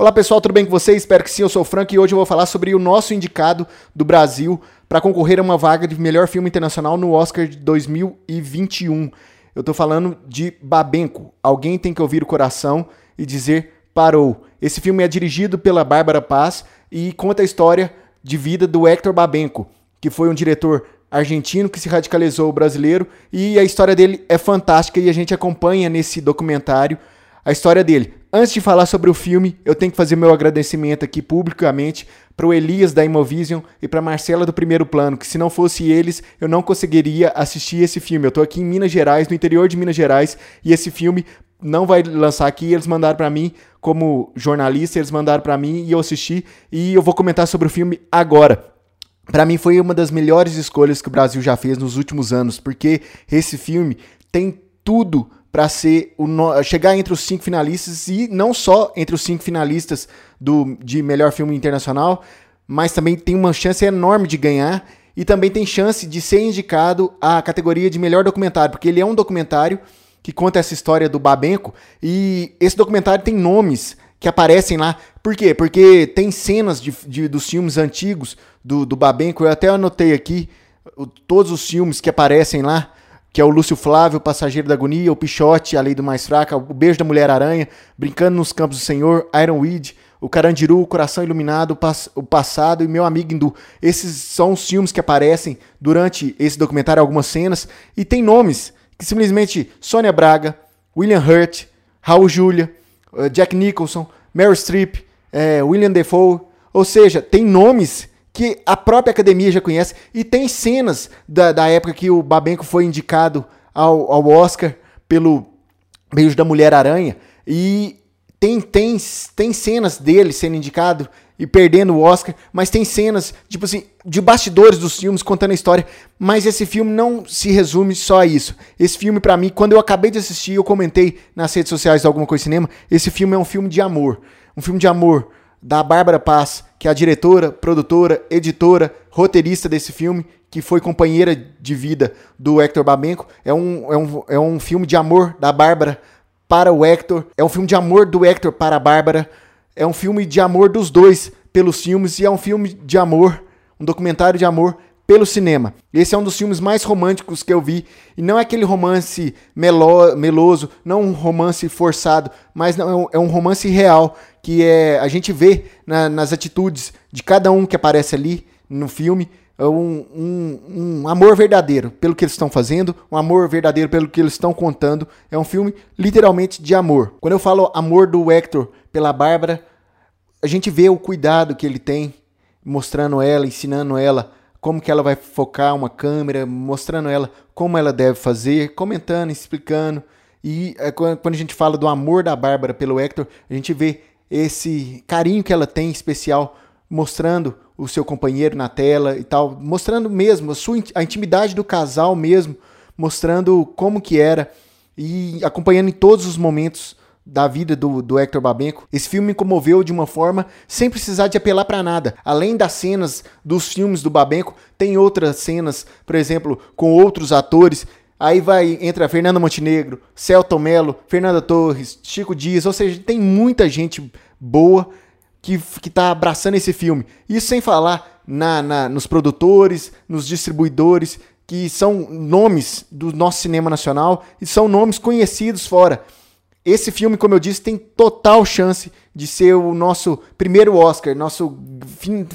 Olá pessoal, tudo bem com vocês? Espero que sim, eu sou o Frank e hoje eu vou falar sobre o nosso indicado do Brasil para concorrer a uma vaga de melhor filme internacional no Oscar de 2021. Eu tô falando de Babenco. Alguém tem que ouvir o coração e dizer parou. Esse filme é dirigido pela Bárbara Paz e conta a história de vida do Hector Babenco, que foi um diretor argentino que se radicalizou brasileiro e a história dele é fantástica e a gente acompanha nesse documentário a história dele. Antes de falar sobre o filme, eu tenho que fazer meu agradecimento aqui publicamente para o Elias da Imovision e para Marcela do Primeiro Plano, que se não fosse eles, eu não conseguiria assistir esse filme. Eu estou aqui em Minas Gerais, no interior de Minas Gerais, e esse filme não vai lançar aqui, eles mandaram para mim como jornalista, eles mandaram para mim e eu assisti e eu vou comentar sobre o filme agora. Para mim foi uma das melhores escolhas que o Brasil já fez nos últimos anos, porque esse filme tem tudo para ser o chegar entre os cinco finalistas e não só entre os cinco finalistas do de melhor filme internacional, mas também tem uma chance enorme de ganhar e também tem chance de ser indicado à categoria de melhor documentário, porque ele é um documentário que conta essa história do Babenco e esse documentário tem nomes que aparecem lá. Por quê? Porque tem cenas de, de dos filmes antigos do, do Babenco, eu até anotei aqui o, todos os filmes que aparecem lá que é o Lúcio Flávio, o Passageiro da Agonia, o Pichote, A Lei do Mais Fraca, o Beijo da Mulher-Aranha, Brincando nos Campos do Senhor, Iron Weed, o Carandiru, o Coração Iluminado, o Passado e Meu Amigo Hindu. Esses são os filmes que aparecem durante esse documentário, algumas cenas, e tem nomes que simplesmente Sônia Braga, William Hurt, Raul Julia, eh, Jack Nicholson, Meryl Streep, é, William Defoe, ou seja, tem nomes que a própria academia já conhece, e tem cenas da, da época que o Babenco foi indicado ao, ao Oscar pelo Beijo da Mulher-Aranha, e tem, tem, tem cenas dele sendo indicado e perdendo o Oscar, mas tem cenas, tipo assim, de bastidores dos filmes contando a história, mas esse filme não se resume só a isso. Esse filme, para mim, quando eu acabei de assistir, eu comentei nas redes sociais de Alguma Coisa Cinema, esse filme é um filme de amor. Um filme de amor da Bárbara Paz, que é a diretora, produtora, editora, roteirista desse filme, que foi companheira de vida do Hector Babenco. É um, é um, é um filme de amor da Bárbara para o Hector. É um filme de amor do Hector para a Bárbara. É um filme de amor dos dois pelos filmes e é um filme de amor, um documentário de amor pelo cinema. Esse é um dos filmes mais românticos que eu vi. E não é aquele romance melo, meloso, não um romance forçado, mas não, é um é romance real, que é a gente vê na, nas atitudes de cada um que aparece ali no filme. É um, um, um, amor verdadeiro pelo que eles estão fazendo, um amor verdadeiro pelo que eles estão contando. É um filme literalmente de amor. Quando eu falo amor do Hector pela Bárbara, a gente vê o cuidado que ele tem, mostrando ela, ensinando ela como que ela vai focar uma câmera, mostrando ela como ela deve fazer, comentando, explicando. E é, quando a gente fala do amor da Bárbara pelo Hector, a gente vê esse carinho que ela tem especial, mostrando o seu companheiro na tela e tal, mostrando mesmo a sua a intimidade do casal mesmo, mostrando como que era e acompanhando em todos os momentos da vida do, do Hector Babenco. Esse filme me comoveu de uma forma sem precisar de apelar para nada. Além das cenas dos filmes do Babenco, tem outras cenas, por exemplo, com outros atores. Aí vai, entra Fernanda Montenegro, Celton Mello, Fernanda Torres, Chico Dias, ou seja, tem muita gente boa que, que tá abraçando esse filme. Isso sem falar na, na, nos produtores, nos distribuidores, que são nomes do nosso cinema nacional e são nomes conhecidos fora. Esse filme, como eu disse, tem total chance de ser o nosso primeiro Oscar, nosso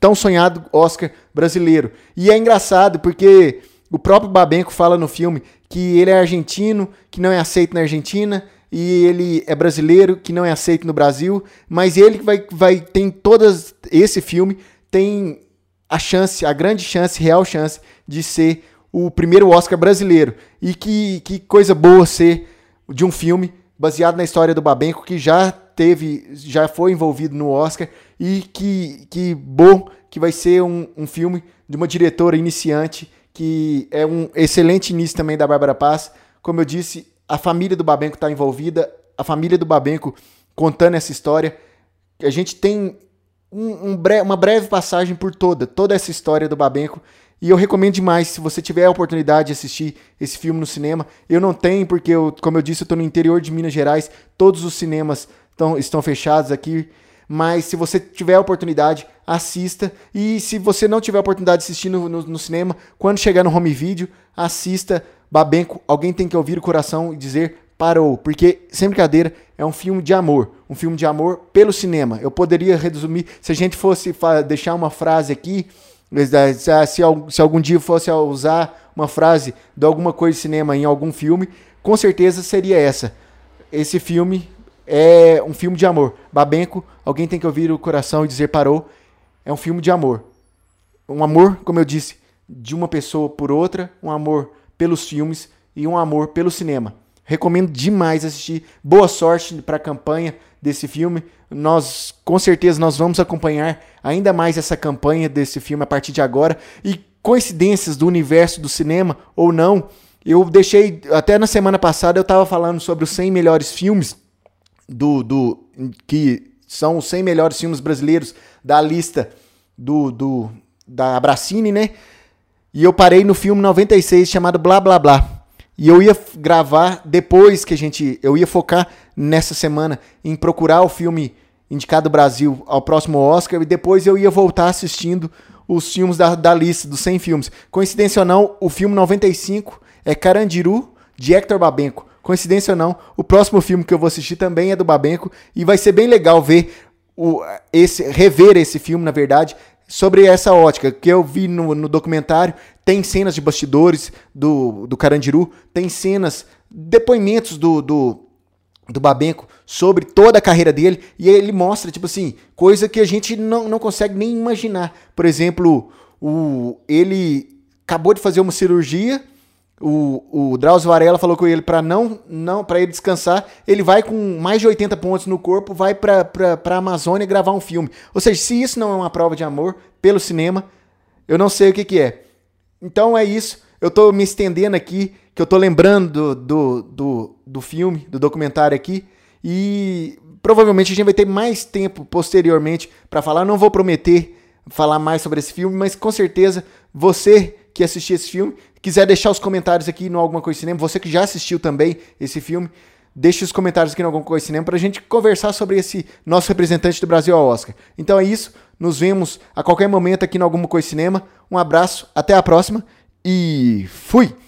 tão sonhado Oscar brasileiro. E é engraçado porque o próprio Babenco fala no filme que ele é argentino, que não é aceito na Argentina, e ele é brasileiro, que não é aceito no Brasil, mas ele vai, vai tem todas esse filme tem a chance, a grande chance, real chance de ser o primeiro Oscar brasileiro. E que, que coisa boa ser de um filme baseado na história do Babenco, que já teve, já foi envolvido no Oscar, e que, que bom que vai ser um, um filme de uma diretora iniciante, que é um excelente início também da Bárbara Paz. Como eu disse, a família do Babenco está envolvida, a família do Babenco contando essa história. A gente tem um, um bre uma breve passagem por toda, toda essa história do Babenco e eu recomendo demais, se você tiver a oportunidade de assistir esse filme no cinema. Eu não tenho, porque, eu, como eu disse, eu estou no interior de Minas Gerais. Todos os cinemas tão, estão fechados aqui. mas se você tiver a oportunidade, assista. E se você não tiver a oportunidade de assistir no, no, no cinema, quando chegar no home video, assista Babenco. Alguém tem que ouvir o coração e dizer parou, porque sem brincadeira é um filme de amor, um filme de amor pelo cinema. Eu poderia resumir, se a gente fosse deixar uma frase aqui, se, se algum dia fosse usar uma frase de alguma coisa de cinema em algum filme, com certeza seria essa. Esse filme é um filme de amor. Babenco, alguém tem que ouvir o coração e dizer parou. É um filme de amor. Um amor, como eu disse, de uma pessoa por outra, um amor pelos filmes e um amor pelo cinema. Recomendo demais assistir. Boa sorte para a campanha desse filme. Nós, com certeza, nós vamos acompanhar ainda mais essa campanha desse filme a partir de agora. E coincidências do universo do cinema ou não, eu deixei até na semana passada eu estava falando sobre os 100 melhores filmes do, do que são os 100 melhores filmes brasileiros da lista do, do da Abracine, né? E eu parei no filme 96 chamado Blá Blá Blá. E eu ia gravar depois que a gente. Eu ia focar nessa semana em procurar o filme indicado Brasil ao próximo Oscar e depois eu ia voltar assistindo os filmes da, da lista dos 100 filmes. Coincidência ou não, o filme 95 é Carandiru, de Hector Babenco. Coincidência ou não, o próximo filme que eu vou assistir também é do Babenco e vai ser bem legal ver o, esse, rever esse filme, na verdade, sobre essa ótica que eu vi no, no documentário. Tem cenas de bastidores do, do Carandiru, tem cenas, depoimentos do, do, do Babenco sobre toda a carreira dele e ele mostra, tipo assim, coisa que a gente não, não consegue nem imaginar. Por exemplo, o, ele acabou de fazer uma cirurgia o, o Drauzio Varela falou com ele para não, não para ele descansar. Ele vai com mais de 80 pontos no corpo, vai para a Amazônia gravar um filme. Ou seja, se isso não é uma prova de amor pelo cinema, eu não sei o que, que é. Então é isso. Eu tô me estendendo aqui, que eu tô lembrando do, do, do, do filme, do documentário aqui. E provavelmente a gente vai ter mais tempo posteriormente para falar. não vou prometer falar mais sobre esse filme, mas com certeza você que assistiu esse filme quiser deixar os comentários aqui no Alguma Coisa Cinema, você que já assistiu também esse filme, deixe os comentários aqui no Alguma Coisa Cinema para a gente conversar sobre esse nosso representante do Brasil ao Oscar. Então é isso, nos vemos a qualquer momento aqui no Alguma Coisa Cinema. Um abraço, até a próxima e fui!